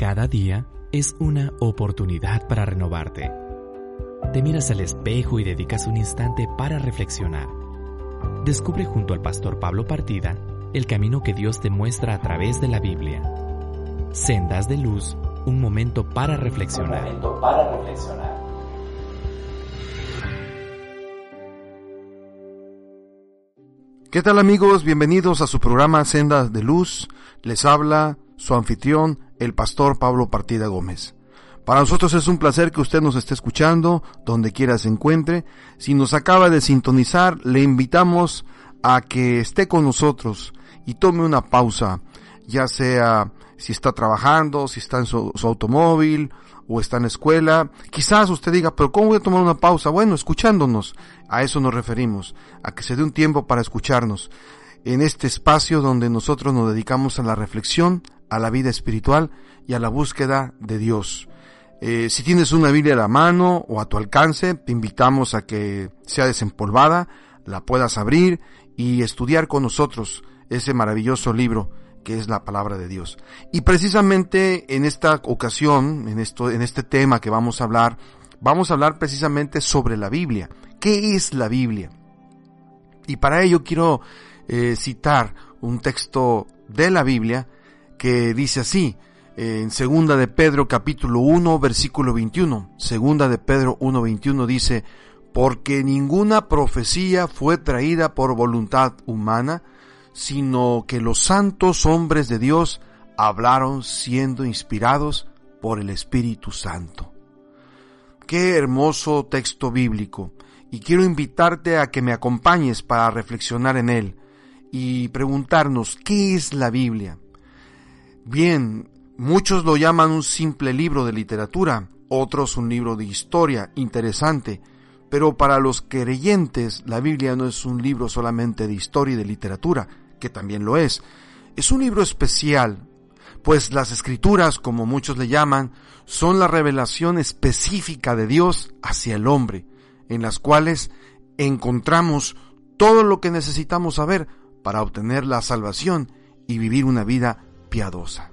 Cada día es una oportunidad para renovarte. Te miras al espejo y dedicas un instante para reflexionar. Descubre junto al pastor Pablo Partida el camino que Dios te muestra a través de la Biblia. Sendas de luz, un momento para reflexionar. Un momento para reflexionar. ¿Qué tal amigos? Bienvenidos a su programa Sendas de Luz. Les habla su anfitrión, el pastor Pablo Partida Gómez. Para nosotros es un placer que usted nos esté escuchando, donde quiera se encuentre. Si nos acaba de sintonizar, le invitamos a que esté con nosotros y tome una pausa, ya sea si está trabajando, si está en su, automóvil o está en la escuela. Quizás usted diga, pero ¿cómo voy a tomar una pausa? Bueno, escuchándonos. A eso nos referimos, a que se dé un tiempo para escucharnos. En este espacio donde nosotros nos dedicamos a la reflexión, a la vida espiritual y a la búsqueda de Dios. Eh, si tienes una Biblia a la mano o a tu alcance, te invitamos a que sea desempolvada, la puedas abrir y estudiar con nosotros ese maravilloso libro que es la palabra de Dios. Y precisamente en esta ocasión, en esto, en este tema que vamos a hablar, vamos a hablar precisamente sobre la Biblia. ¿Qué es la Biblia? Y para ello quiero eh, citar un texto de la Biblia que dice así, en segunda de Pedro capítulo 1 versículo 21. Segunda de Pedro 1 21 dice, porque ninguna profecía fue traída por voluntad humana, sino que los santos hombres de Dios hablaron siendo inspirados por el Espíritu Santo. Qué hermoso texto bíblico, y quiero invitarte a que me acompañes para reflexionar en él y preguntarnos, ¿qué es la Biblia? Bien, muchos lo llaman un simple libro de literatura, otros un libro de historia interesante, pero para los creyentes la Biblia no es un libro solamente de historia y de literatura, que también lo es. Es un libro especial, pues las escrituras, como muchos le llaman, son la revelación específica de Dios hacia el hombre, en las cuales encontramos todo lo que necesitamos saber para obtener la salvación y vivir una vida piadosa.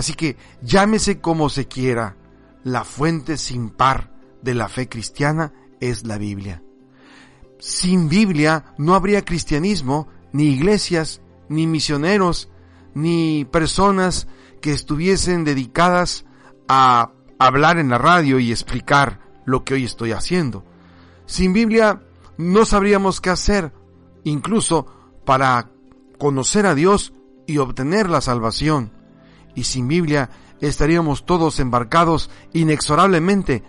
Así que llámese como se quiera, la fuente sin par de la fe cristiana es la Biblia. Sin Biblia no habría cristianismo, ni iglesias, ni misioneros, ni personas que estuviesen dedicadas a hablar en la radio y explicar lo que hoy estoy haciendo. Sin Biblia no sabríamos qué hacer, incluso para conocer a Dios y obtener la salvación. Y sin Biblia estaríamos todos embarcados inexorablemente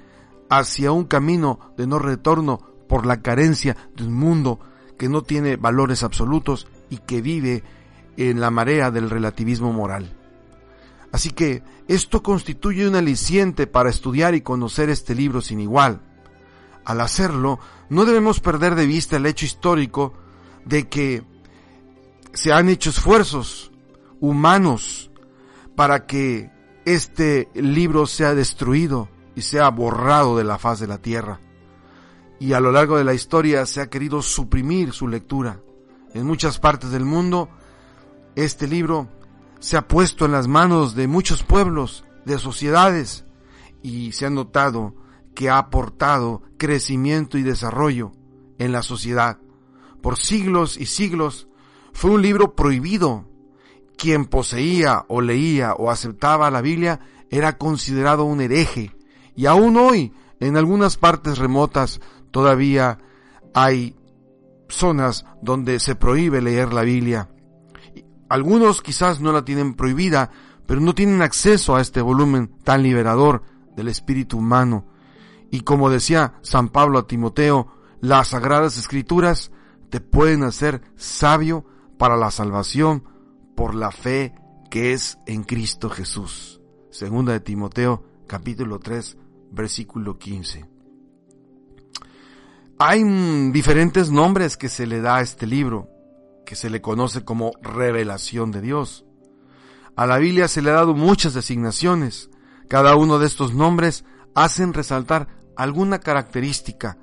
hacia un camino de no retorno por la carencia de un mundo que no tiene valores absolutos y que vive en la marea del relativismo moral. Así que esto constituye un aliciente para estudiar y conocer este libro sin igual. Al hacerlo, no debemos perder de vista el hecho histórico de que se han hecho esfuerzos humanos para que este libro sea destruido y sea borrado de la faz de la tierra. Y a lo largo de la historia se ha querido suprimir su lectura. En muchas partes del mundo, este libro se ha puesto en las manos de muchos pueblos, de sociedades, y se ha notado que ha aportado crecimiento y desarrollo en la sociedad. Por siglos y siglos fue un libro prohibido quien poseía o leía o aceptaba la Biblia era considerado un hereje. Y aún hoy, en algunas partes remotas, todavía hay zonas donde se prohíbe leer la Biblia. Algunos quizás no la tienen prohibida, pero no tienen acceso a este volumen tan liberador del espíritu humano. Y como decía San Pablo a Timoteo, las sagradas escrituras te pueden hacer sabio para la salvación por la fe que es en Cristo Jesús. Segunda de Timoteo capítulo 3 versículo 15. Hay diferentes nombres que se le da a este libro, que se le conoce como revelación de Dios. A la Biblia se le ha dado muchas designaciones. Cada uno de estos nombres hacen resaltar alguna característica.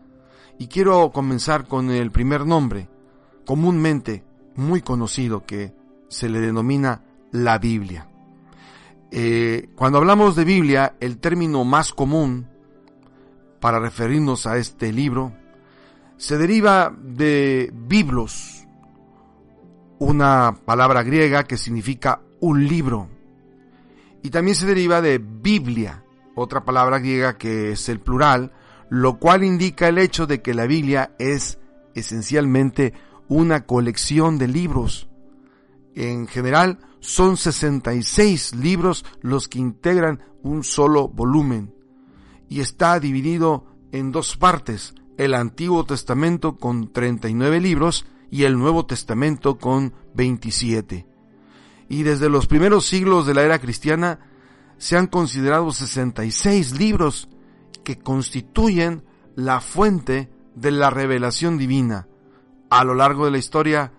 Y quiero comenzar con el primer nombre, comúnmente muy conocido, que se le denomina la Biblia. Eh, cuando hablamos de Biblia, el término más común para referirnos a este libro se deriva de biblos, una palabra griega que significa un libro. Y también se deriva de Biblia, otra palabra griega que es el plural, lo cual indica el hecho de que la Biblia es esencialmente una colección de libros. En general, son 66 libros los que integran un solo volumen y está dividido en dos partes, el Antiguo Testamento con 39 libros y el Nuevo Testamento con 27. Y desde los primeros siglos de la era cristiana se han considerado 66 libros que constituyen la fuente de la revelación divina. A lo largo de la historia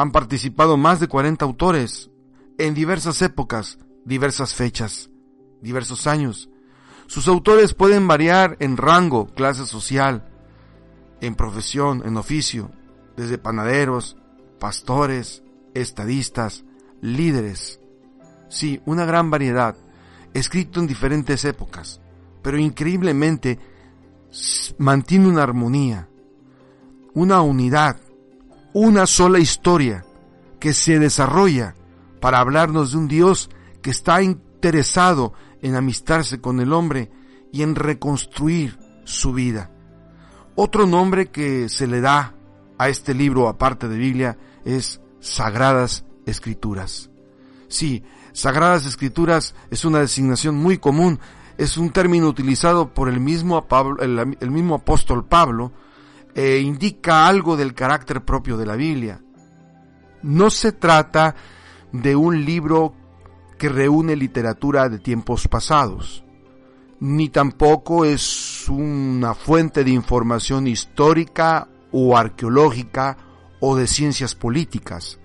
han participado más de 40 autores en diversas épocas, diversas fechas, diversos años. Sus autores pueden variar en rango, clase social, en profesión, en oficio, desde panaderos, pastores, estadistas, líderes. Sí, una gran variedad, escrito en diferentes épocas, pero increíblemente mantiene una armonía, una unidad, una sola historia que se desarrolla para hablarnos de un Dios que está interesado en amistarse con el hombre y en reconstruir su vida. Otro nombre que se le da a este libro aparte de Biblia es Sagradas Escrituras. Sí, Sagradas Escrituras es una designación muy común, es un término utilizado por el mismo, el mismo apóstol Pablo eh, indica algo del carácter propio de la Biblia. No se trata de un libro que reúne literatura de tiempos pasados, ni tampoco es una fuente de información histórica o arqueológica o de ciencias políticas.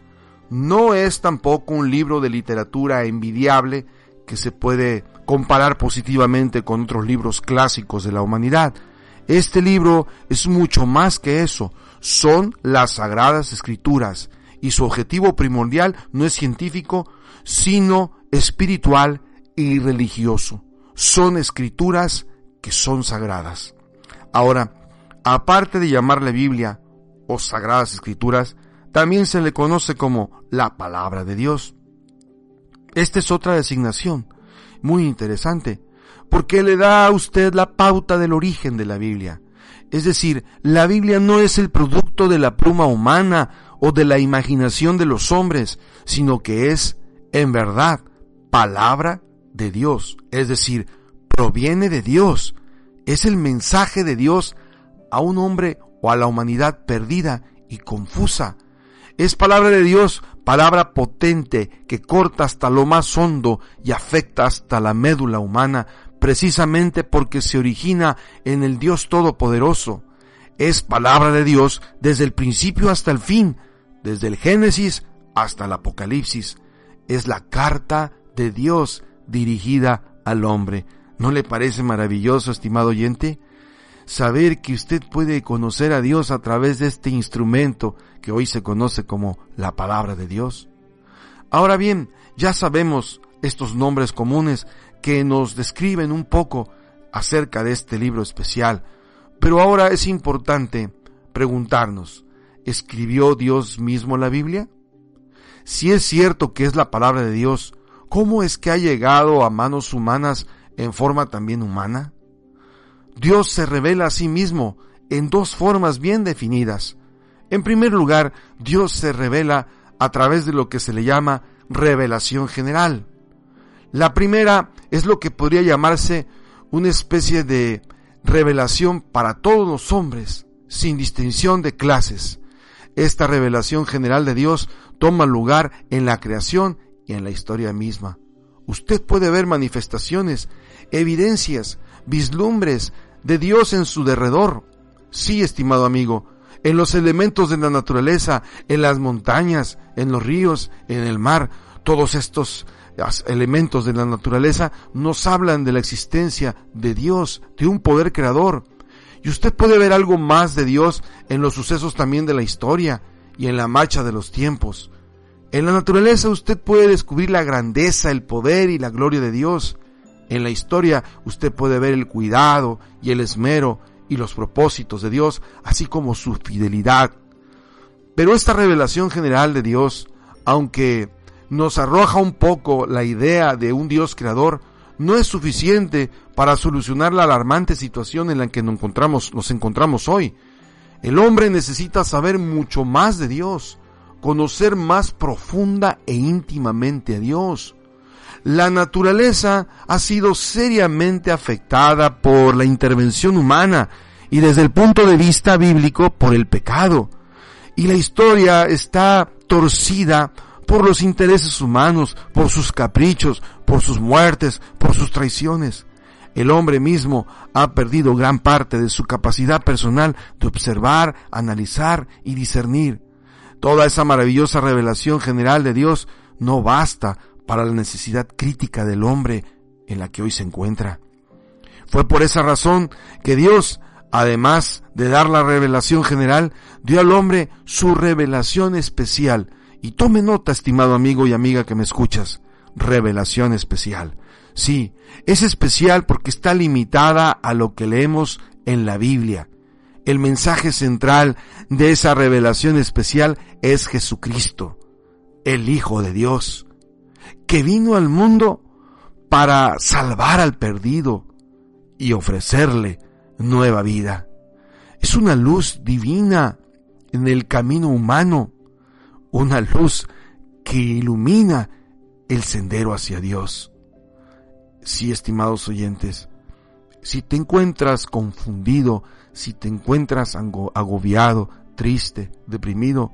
No es tampoco un libro de literatura envidiable que se puede comparar positivamente con otros libros clásicos de la humanidad. Este libro es mucho más que eso, son las sagradas escrituras y su objetivo primordial no es científico, sino espiritual y religioso. Son escrituras que son sagradas. Ahora, aparte de llamarle Biblia o sagradas escrituras, también se le conoce como la palabra de Dios. Esta es otra designación muy interesante, porque le da a usted la pauta del origen de la Biblia. Es decir, la Biblia no es el producto de la pluma humana o de la imaginación de los hombres, sino que es, en verdad, palabra de Dios. Es decir, proviene de Dios. Es el mensaje de Dios a un hombre o a la humanidad perdida y confusa. Es palabra de Dios, palabra potente que corta hasta lo más hondo y afecta hasta la médula humana precisamente porque se origina en el Dios Todopoderoso. Es palabra de Dios desde el principio hasta el fin, desde el Génesis hasta el Apocalipsis. Es la carta de Dios dirigida al hombre. ¿No le parece maravilloso, estimado oyente? Saber que usted puede conocer a Dios a través de este instrumento que hoy se conoce como la palabra de Dios. Ahora bien, ya sabemos estos nombres comunes que nos describen un poco acerca de este libro especial. Pero ahora es importante preguntarnos, ¿escribió Dios mismo la Biblia? Si es cierto que es la palabra de Dios, ¿cómo es que ha llegado a manos humanas en forma también humana? Dios se revela a sí mismo en dos formas bien definidas. En primer lugar, Dios se revela a través de lo que se le llama revelación general. La primera es lo que podría llamarse una especie de revelación para todos los hombres, sin distinción de clases. Esta revelación general de Dios toma lugar en la creación y en la historia misma. Usted puede ver manifestaciones, evidencias, vislumbres de Dios en su derredor. Sí, estimado amigo, en los elementos de la naturaleza, en las montañas, en los ríos, en el mar, todos estos elementos de la naturaleza nos hablan de la existencia de Dios, de un poder creador. Y usted puede ver algo más de Dios en los sucesos también de la historia y en la marcha de los tiempos. En la naturaleza usted puede descubrir la grandeza, el poder y la gloria de Dios. En la historia usted puede ver el cuidado y el esmero y los propósitos de Dios, así como su fidelidad. Pero esta revelación general de Dios, aunque nos arroja un poco la idea de un Dios creador, no es suficiente para solucionar la alarmante situación en la que nos encontramos, nos encontramos hoy. El hombre necesita saber mucho más de Dios, conocer más profunda e íntimamente a Dios. La naturaleza ha sido seriamente afectada por la intervención humana y desde el punto de vista bíblico por el pecado. Y la historia está torcida por los intereses humanos, por sus caprichos, por sus muertes, por sus traiciones. El hombre mismo ha perdido gran parte de su capacidad personal de observar, analizar y discernir. Toda esa maravillosa revelación general de Dios no basta para la necesidad crítica del hombre en la que hoy se encuentra. Fue por esa razón que Dios, además de dar la revelación general, dio al hombre su revelación especial, y tome nota, estimado amigo y amiga que me escuchas, revelación especial. Sí, es especial porque está limitada a lo que leemos en la Biblia. El mensaje central de esa revelación especial es Jesucristo, el Hijo de Dios, que vino al mundo para salvar al perdido y ofrecerle nueva vida. Es una luz divina en el camino humano una luz que ilumina el sendero hacia Dios. Sí, estimados oyentes, si te encuentras confundido, si te encuentras agobiado, triste, deprimido,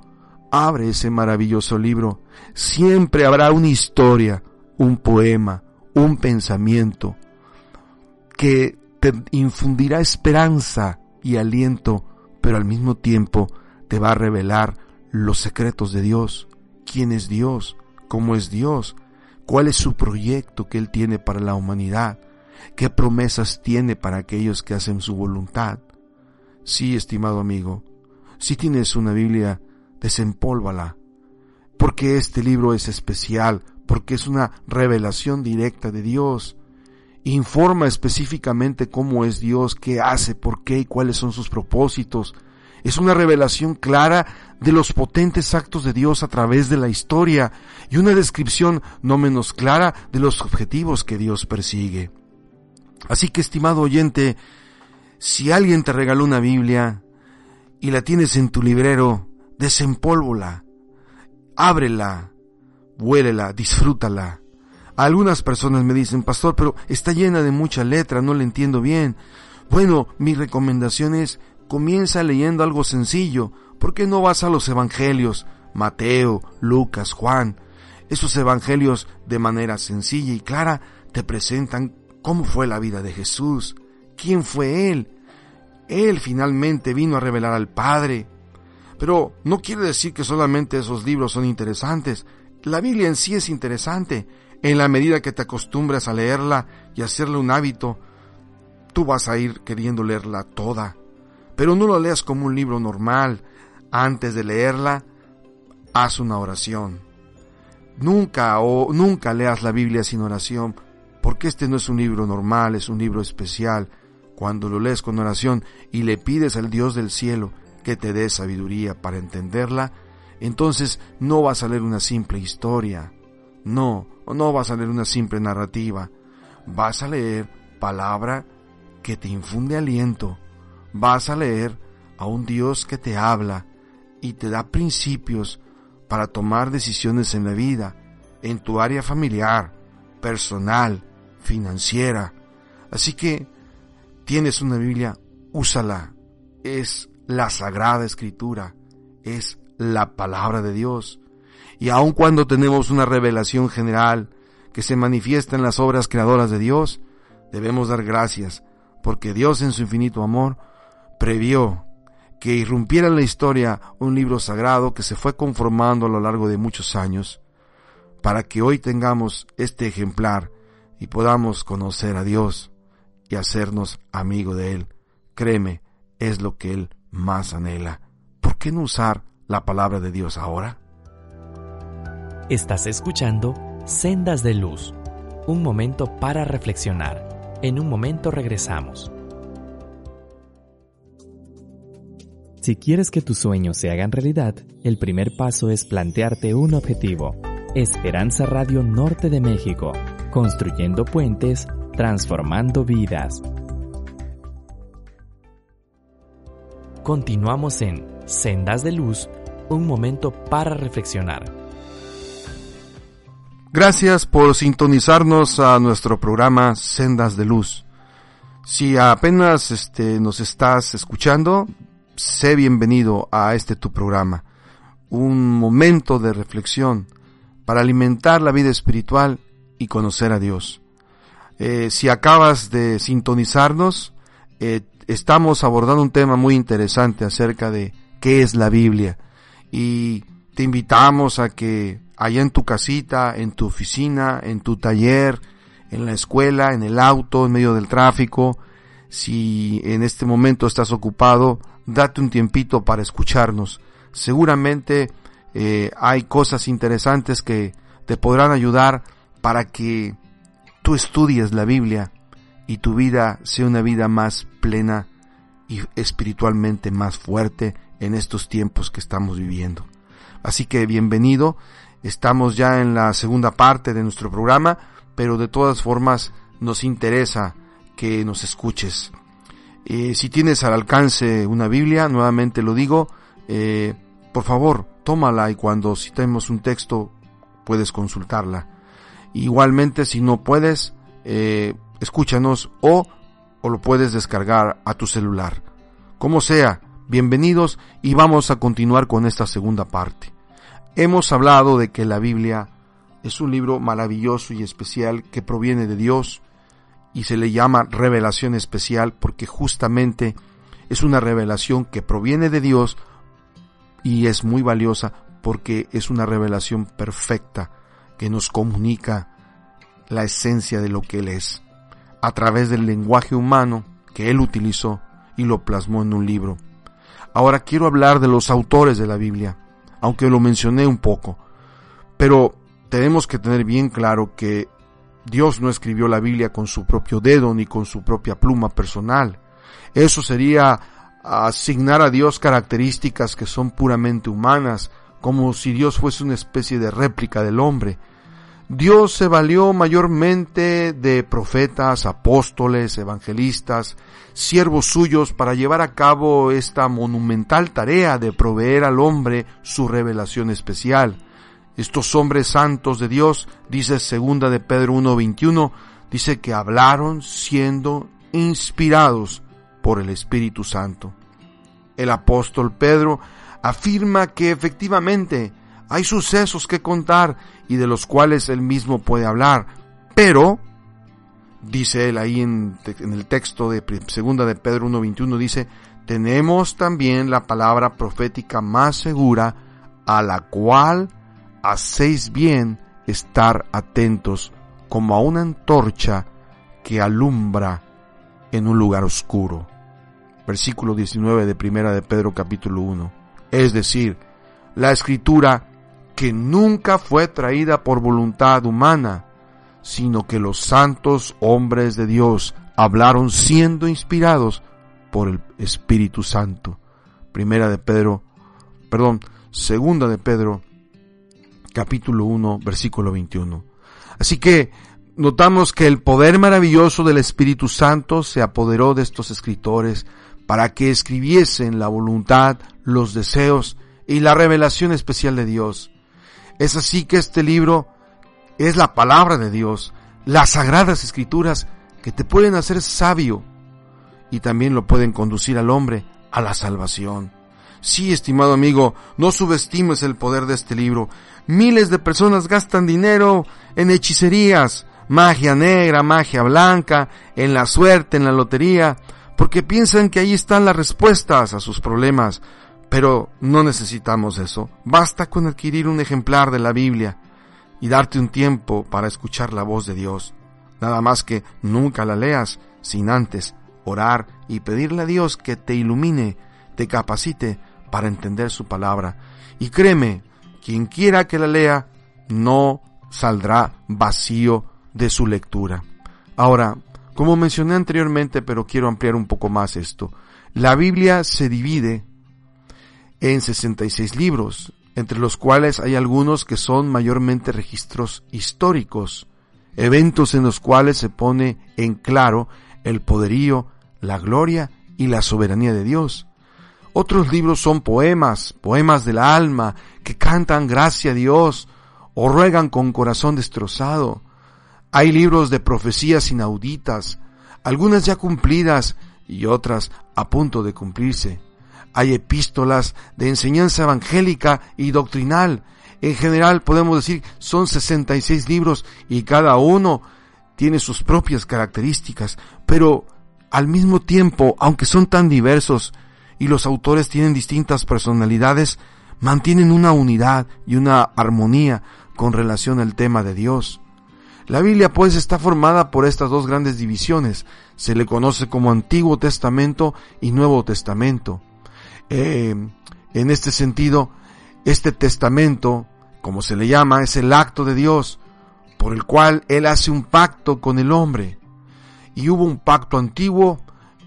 abre ese maravilloso libro. Siempre habrá una historia, un poema, un pensamiento que te infundirá esperanza y aliento, pero al mismo tiempo te va a revelar los secretos de Dios, quién es Dios, cómo es Dios, cuál es su proyecto que Él tiene para la humanidad, qué promesas tiene para aquellos que hacen su voluntad. Sí, estimado amigo, si tienes una Biblia, desempólvala, porque este libro es especial, porque es una revelación directa de Dios. Informa específicamente cómo es Dios, qué hace, por qué y cuáles son sus propósitos, es una revelación clara de los potentes actos de Dios a través de la historia y una descripción no menos clara de los objetivos que Dios persigue. Así que, estimado oyente, si alguien te regaló una Biblia y la tienes en tu librero, desempólvola, ábrela, huélela, disfrútala. Algunas personas me dicen, pastor, pero está llena de mucha letra, no la entiendo bien. Bueno, mi recomendación es comienza leyendo algo sencillo. ¿Por qué no vas a los evangelios? Mateo, Lucas, Juan. Esos evangelios de manera sencilla y clara te presentan cómo fue la vida de Jesús, quién fue Él. Él finalmente vino a revelar al Padre. Pero no quiere decir que solamente esos libros son interesantes. La Biblia en sí es interesante. En la medida que te acostumbras a leerla y hacerle un hábito, tú vas a ir queriendo leerla toda. Pero no lo leas como un libro normal. Antes de leerla, haz una oración. Nunca o nunca leas la Biblia sin oración, porque este no es un libro normal, es un libro especial. Cuando lo lees con oración y le pides al Dios del cielo que te dé sabiduría para entenderla, entonces no va a salir una simple historia. No, no va a salir una simple narrativa. Vas a leer palabra que te infunde aliento, vas a leer a un Dios que te habla y te da principios para tomar decisiones en la vida, en tu área familiar, personal, financiera. Así que tienes una Biblia, úsala. Es la sagrada escritura, es la palabra de Dios. Y aun cuando tenemos una revelación general que se manifiesta en las obras creadoras de Dios, debemos dar gracias, porque Dios en su infinito amor previó que irrumpiera en la historia un libro sagrado que se fue conformando a lo largo de muchos años, para que hoy tengamos este ejemplar y podamos conocer a Dios y hacernos amigo de Él. Créeme, es lo que Él más anhela. ¿Por qué no usar la palabra de Dios ahora? Estás escuchando Sendas de Luz, un momento para reflexionar. En un momento regresamos. Si quieres que tus sueños se hagan realidad, el primer paso es plantearte un objetivo. Esperanza Radio Norte de México, construyendo puentes, transformando vidas. Continuamos en Sendas de Luz, un momento para reflexionar. Gracias por sintonizarnos a nuestro programa Sendas de Luz. Si apenas este, nos estás escuchando, sé bienvenido a este tu programa. Un momento de reflexión para alimentar la vida espiritual y conocer a Dios. Eh, si acabas de sintonizarnos, eh, estamos abordando un tema muy interesante acerca de qué es la Biblia. Y te invitamos a que allá en tu casita, en tu oficina, en tu taller, en la escuela, en el auto, en medio del tráfico. Si en este momento estás ocupado, date un tiempito para escucharnos. Seguramente eh, hay cosas interesantes que te podrán ayudar para que tú estudies la Biblia y tu vida sea una vida más plena y espiritualmente más fuerte en estos tiempos que estamos viviendo. Así que bienvenido Estamos ya en la segunda parte de nuestro programa, pero de todas formas nos interesa que nos escuches. Eh, si tienes al alcance una Biblia, nuevamente lo digo, eh, por favor, tómala y cuando citemos un texto puedes consultarla. Igualmente, si no puedes, eh, escúchanos o, o lo puedes descargar a tu celular. Como sea, bienvenidos y vamos a continuar con esta segunda parte. Hemos hablado de que la Biblia es un libro maravilloso y especial que proviene de Dios y se le llama revelación especial porque justamente es una revelación que proviene de Dios y es muy valiosa porque es una revelación perfecta que nos comunica la esencia de lo que Él es a través del lenguaje humano que Él utilizó y lo plasmó en un libro. Ahora quiero hablar de los autores de la Biblia aunque lo mencioné un poco. Pero tenemos que tener bien claro que Dios no escribió la Biblia con su propio dedo ni con su propia pluma personal. Eso sería asignar a Dios características que son puramente humanas, como si Dios fuese una especie de réplica del hombre. Dios se valió mayormente de profetas, apóstoles, evangelistas, siervos suyos para llevar a cabo esta monumental tarea de proveer al hombre su revelación especial. Estos hombres santos de Dios, dice segunda de Pedro 1:21, dice que hablaron siendo inspirados por el Espíritu Santo. El apóstol Pedro afirma que efectivamente hay sucesos que contar y de los cuales él mismo puede hablar, pero, dice él ahí en, el texto de segunda de Pedro 1.21, dice, tenemos también la palabra profética más segura a la cual hacéis bien estar atentos como a una antorcha que alumbra en un lugar oscuro. Versículo 19 de primera de Pedro capítulo 1. Es decir, la escritura que nunca fue traída por voluntad humana, sino que los santos hombres de Dios hablaron siendo inspirados por el Espíritu Santo. Primera de Pedro, perdón, segunda de Pedro, capítulo 1, versículo 21. Así que notamos que el poder maravilloso del Espíritu Santo se apoderó de estos escritores para que escribiesen la voluntad, los deseos y la revelación especial de Dios. Es así que este libro es la palabra de Dios, las sagradas escrituras que te pueden hacer sabio y también lo pueden conducir al hombre a la salvación. Sí, estimado amigo, no subestimes el poder de este libro. Miles de personas gastan dinero en hechicerías, magia negra, magia blanca, en la suerte, en la lotería, porque piensan que ahí están las respuestas a sus problemas, pero no necesitamos eso. Basta con adquirir un ejemplar de la Biblia y darte un tiempo para escuchar la voz de Dios. Nada más que nunca la leas sin antes orar y pedirle a Dios que te ilumine, te capacite para entender su palabra. Y créeme, quien quiera que la lea, no saldrá vacío de su lectura. Ahora, como mencioné anteriormente, pero quiero ampliar un poco más esto, la Biblia se divide en 66 libros, entre los cuales hay algunos que son mayormente registros históricos, eventos en los cuales se pone en claro el poderío, la gloria y la soberanía de Dios. Otros libros son poemas, poemas del alma, que cantan gracia a Dios o ruegan con corazón destrozado. Hay libros de profecías inauditas, algunas ya cumplidas y otras a punto de cumplirse. Hay epístolas de enseñanza evangélica y doctrinal. En general podemos decir son 66 libros y cada uno tiene sus propias características, pero al mismo tiempo, aunque son tan diversos y los autores tienen distintas personalidades, mantienen una unidad y una armonía con relación al tema de Dios. La Biblia pues está formada por estas dos grandes divisiones. Se le conoce como Antiguo Testamento y Nuevo Testamento. Eh, en este sentido, este testamento, como se le llama, es el acto de Dios por el cual Él hace un pacto con el hombre. Y hubo un pacto antiguo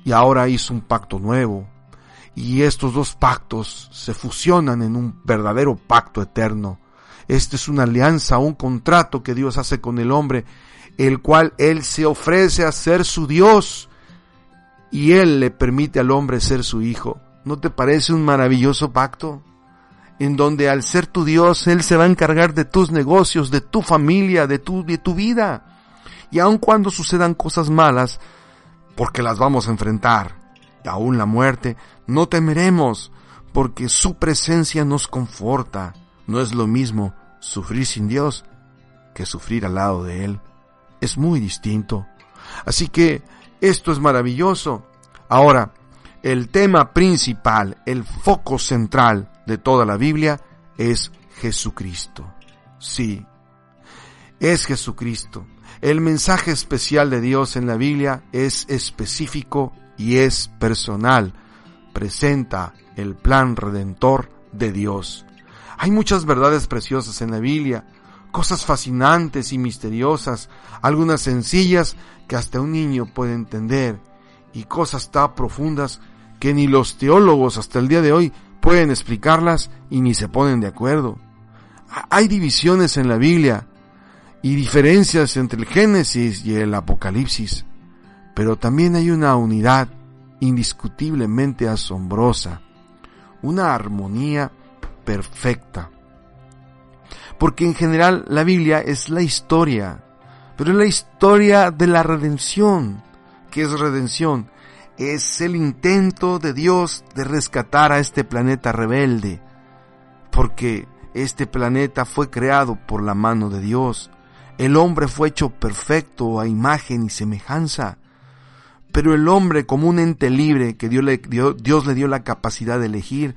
y ahora hizo un pacto nuevo. Y estos dos pactos se fusionan en un verdadero pacto eterno. Esta es una alianza, un contrato que Dios hace con el hombre, el cual Él se ofrece a ser su Dios y Él le permite al hombre ser su hijo. ¿No te parece un maravilloso pacto? En donde al ser tu Dios, Él se va a encargar de tus negocios, de tu familia, de tu, de tu vida. Y aun cuando sucedan cosas malas, porque las vamos a enfrentar, aún la muerte, no temeremos, porque su presencia nos conforta. No es lo mismo sufrir sin Dios que sufrir al lado de Él. Es muy distinto. Así que esto es maravilloso. Ahora, el tema principal, el foco central de toda la Biblia es Jesucristo. Sí, es Jesucristo. El mensaje especial de Dios en la Biblia es específico y es personal. Presenta el plan redentor de Dios. Hay muchas verdades preciosas en la Biblia, cosas fascinantes y misteriosas, algunas sencillas que hasta un niño puede entender, y cosas tan profundas que ni los teólogos hasta el día de hoy pueden explicarlas y ni se ponen de acuerdo. Hay divisiones en la Biblia y diferencias entre el Génesis y el Apocalipsis, pero también hay una unidad indiscutiblemente asombrosa, una armonía perfecta. Porque en general la Biblia es la historia, pero es la historia de la redención. ¿Qué es redención? Es el intento de Dios de rescatar a este planeta rebelde, porque este planeta fue creado por la mano de Dios. El hombre fue hecho perfecto a imagen y semejanza. Pero el hombre, como un ente libre que Dios le, dio, Dios le dio la capacidad de elegir,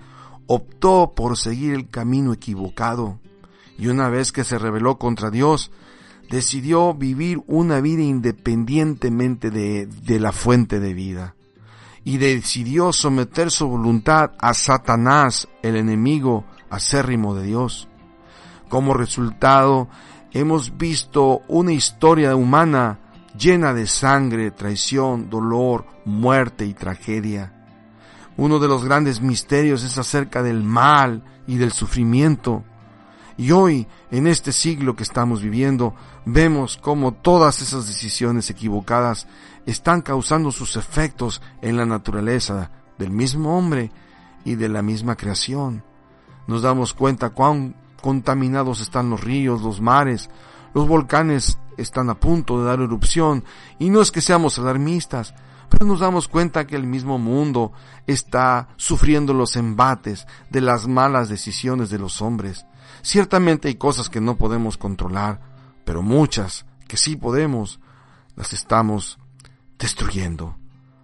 optó por seguir el camino equivocado. Y una vez que se rebeló contra Dios, decidió vivir una vida independientemente de, de la fuente de vida y decidió someter su voluntad a Satanás, el enemigo acérrimo de Dios. Como resultado, hemos visto una historia humana llena de sangre, traición, dolor, muerte y tragedia. Uno de los grandes misterios es acerca del mal y del sufrimiento. Y hoy, en este siglo que estamos viviendo, vemos cómo todas esas decisiones equivocadas están causando sus efectos en la naturaleza del mismo hombre y de la misma creación. Nos damos cuenta cuán contaminados están los ríos, los mares, los volcanes están a punto de dar erupción y no es que seamos alarmistas, pero nos damos cuenta que el mismo mundo está sufriendo los embates de las malas decisiones de los hombres. Ciertamente hay cosas que no podemos controlar, pero muchas que sí podemos, las estamos destruyendo.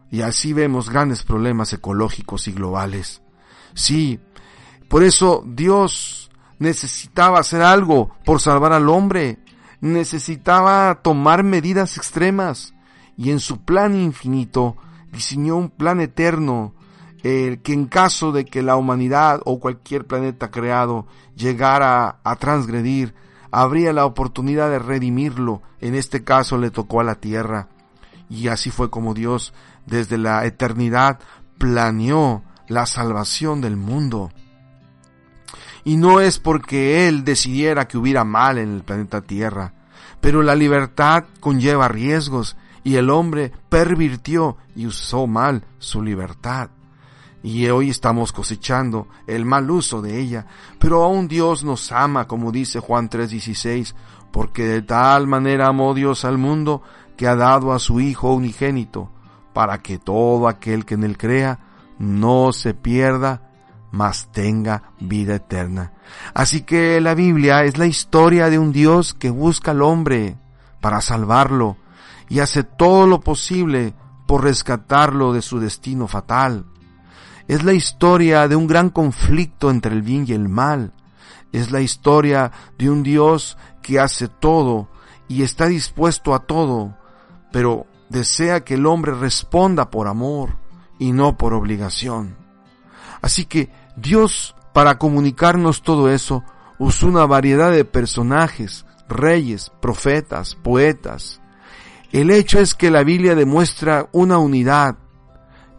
Y así vemos grandes problemas ecológicos y globales. Sí, por eso Dios necesitaba hacer algo por salvar al hombre, necesitaba tomar medidas extremas y en su plan infinito diseñó un plan eterno el que en caso de que la humanidad o cualquier planeta creado llegara a transgredir, habría la oportunidad de redimirlo. En este caso le tocó a la tierra. Y así fue como Dios desde la eternidad planeó la salvación del mundo. Y no es porque Él decidiera que hubiera mal en el planeta Tierra, pero la libertad conlleva riesgos y el hombre pervirtió y usó mal su libertad. Y hoy estamos cosechando el mal uso de ella, pero aún Dios nos ama, como dice Juan 3:16, porque de tal manera amó Dios al mundo que ha dado a su Hijo unigénito, para que todo aquel que en él crea no se pierda, mas tenga vida eterna. Así que la Biblia es la historia de un Dios que busca al hombre para salvarlo y hace todo lo posible por rescatarlo de su destino fatal. Es la historia de un gran conflicto entre el bien y el mal. Es la historia de un Dios que hace todo y está dispuesto a todo, pero desea que el hombre responda por amor y no por obligación. Así que Dios, para comunicarnos todo eso, usó una variedad de personajes, reyes, profetas, poetas. El hecho es que la Biblia demuestra una unidad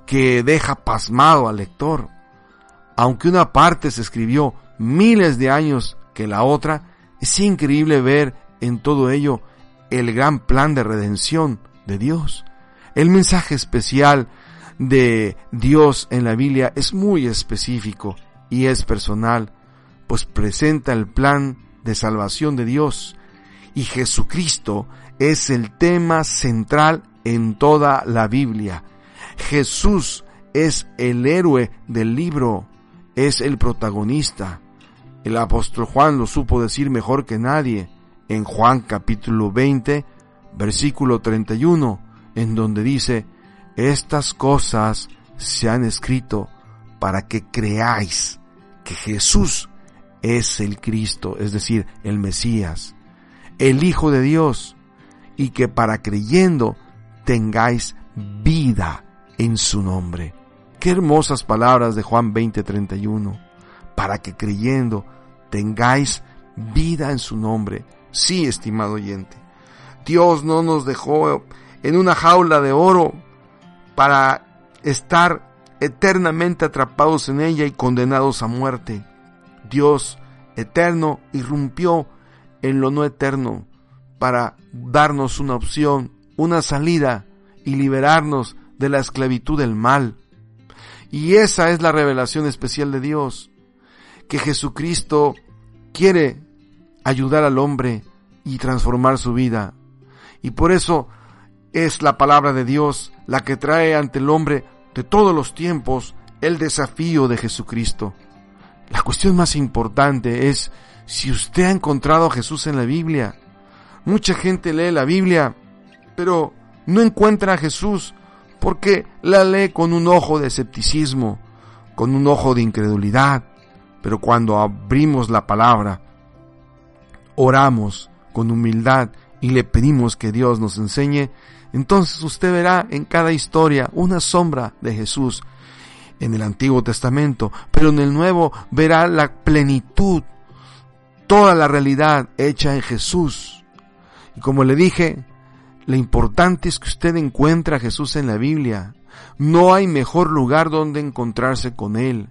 que deja pasmado al lector. Aunque una parte se escribió miles de años que la otra, es increíble ver en todo ello el gran plan de redención de Dios. El mensaje especial de Dios en la Biblia es muy específico y es personal, pues presenta el plan de salvación de Dios y Jesucristo es el tema central en toda la Biblia. Jesús es el héroe del libro, es el protagonista. El apóstol Juan lo supo decir mejor que nadie en Juan capítulo 20, versículo 31, en donde dice, estas cosas se han escrito para que creáis que Jesús es el Cristo, es decir, el Mesías, el Hijo de Dios, y que para creyendo tengáis vida en su nombre. Qué hermosas palabras de Juan 20:31, para que creyendo tengáis vida en su nombre. Sí, estimado oyente, Dios no nos dejó en una jaula de oro para estar eternamente atrapados en ella y condenados a muerte. Dios eterno irrumpió en lo no eterno para darnos una opción, una salida y liberarnos de la esclavitud del mal. Y esa es la revelación especial de Dios, que Jesucristo quiere ayudar al hombre y transformar su vida. Y por eso es la palabra de Dios la que trae ante el hombre de todos los tiempos el desafío de Jesucristo. La cuestión más importante es si usted ha encontrado a Jesús en la Biblia. Mucha gente lee la Biblia, pero no encuentra a Jesús porque la lee con un ojo de escepticismo, con un ojo de incredulidad. Pero cuando abrimos la palabra, oramos con humildad y le pedimos que Dios nos enseñe, entonces usted verá en cada historia una sombra de Jesús en el Antiguo Testamento, pero en el Nuevo verá la plenitud, toda la realidad hecha en Jesús. Y como le dije, lo importante es que usted encuentre a Jesús en la Biblia. No hay mejor lugar donde encontrarse con Él,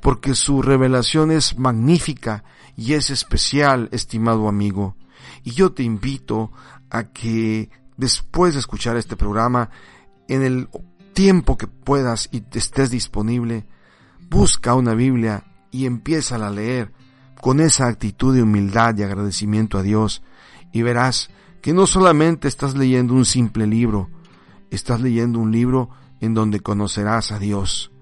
porque su revelación es magnífica y es especial, estimado amigo. Y yo te invito a que después de escuchar este programa, en el tiempo que puedas y estés disponible, busca una Biblia y empieza a leer con esa actitud de humildad y agradecimiento a Dios y verás que no solamente estás leyendo un simple libro, estás leyendo un libro en donde conocerás a Dios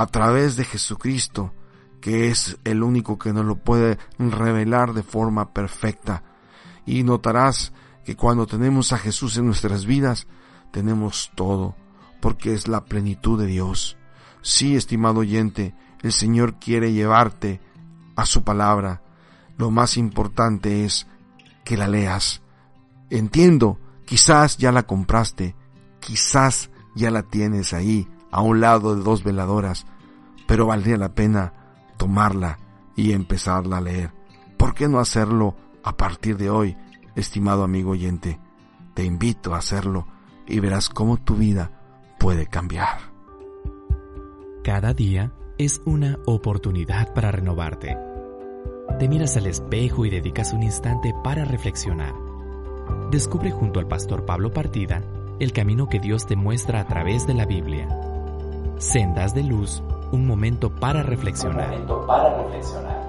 a través de Jesucristo, que es el único que nos lo puede revelar de forma perfecta. Y notarás que cuando tenemos a Jesús en nuestras vidas, tenemos todo, porque es la plenitud de Dios. Sí, estimado oyente, el Señor quiere llevarte a su palabra. Lo más importante es que la leas. Entiendo, quizás ya la compraste, quizás ya la tienes ahí, a un lado de dos veladoras, pero valdría la pena tomarla y empezarla a leer. ¿Por qué no hacerlo A partir de hoy, estimado amigo oyente, te invito a hacerlo y verás cómo tu vida puede cambiar. Cada día es una oportunidad para renovarte. Te miras al espejo y dedicas un instante para reflexionar. Descubre junto al pastor Pablo Partida el camino que Dios te muestra a través de la Biblia. Sendas de luz, un momento para reflexionar. Un momento para reflexionar.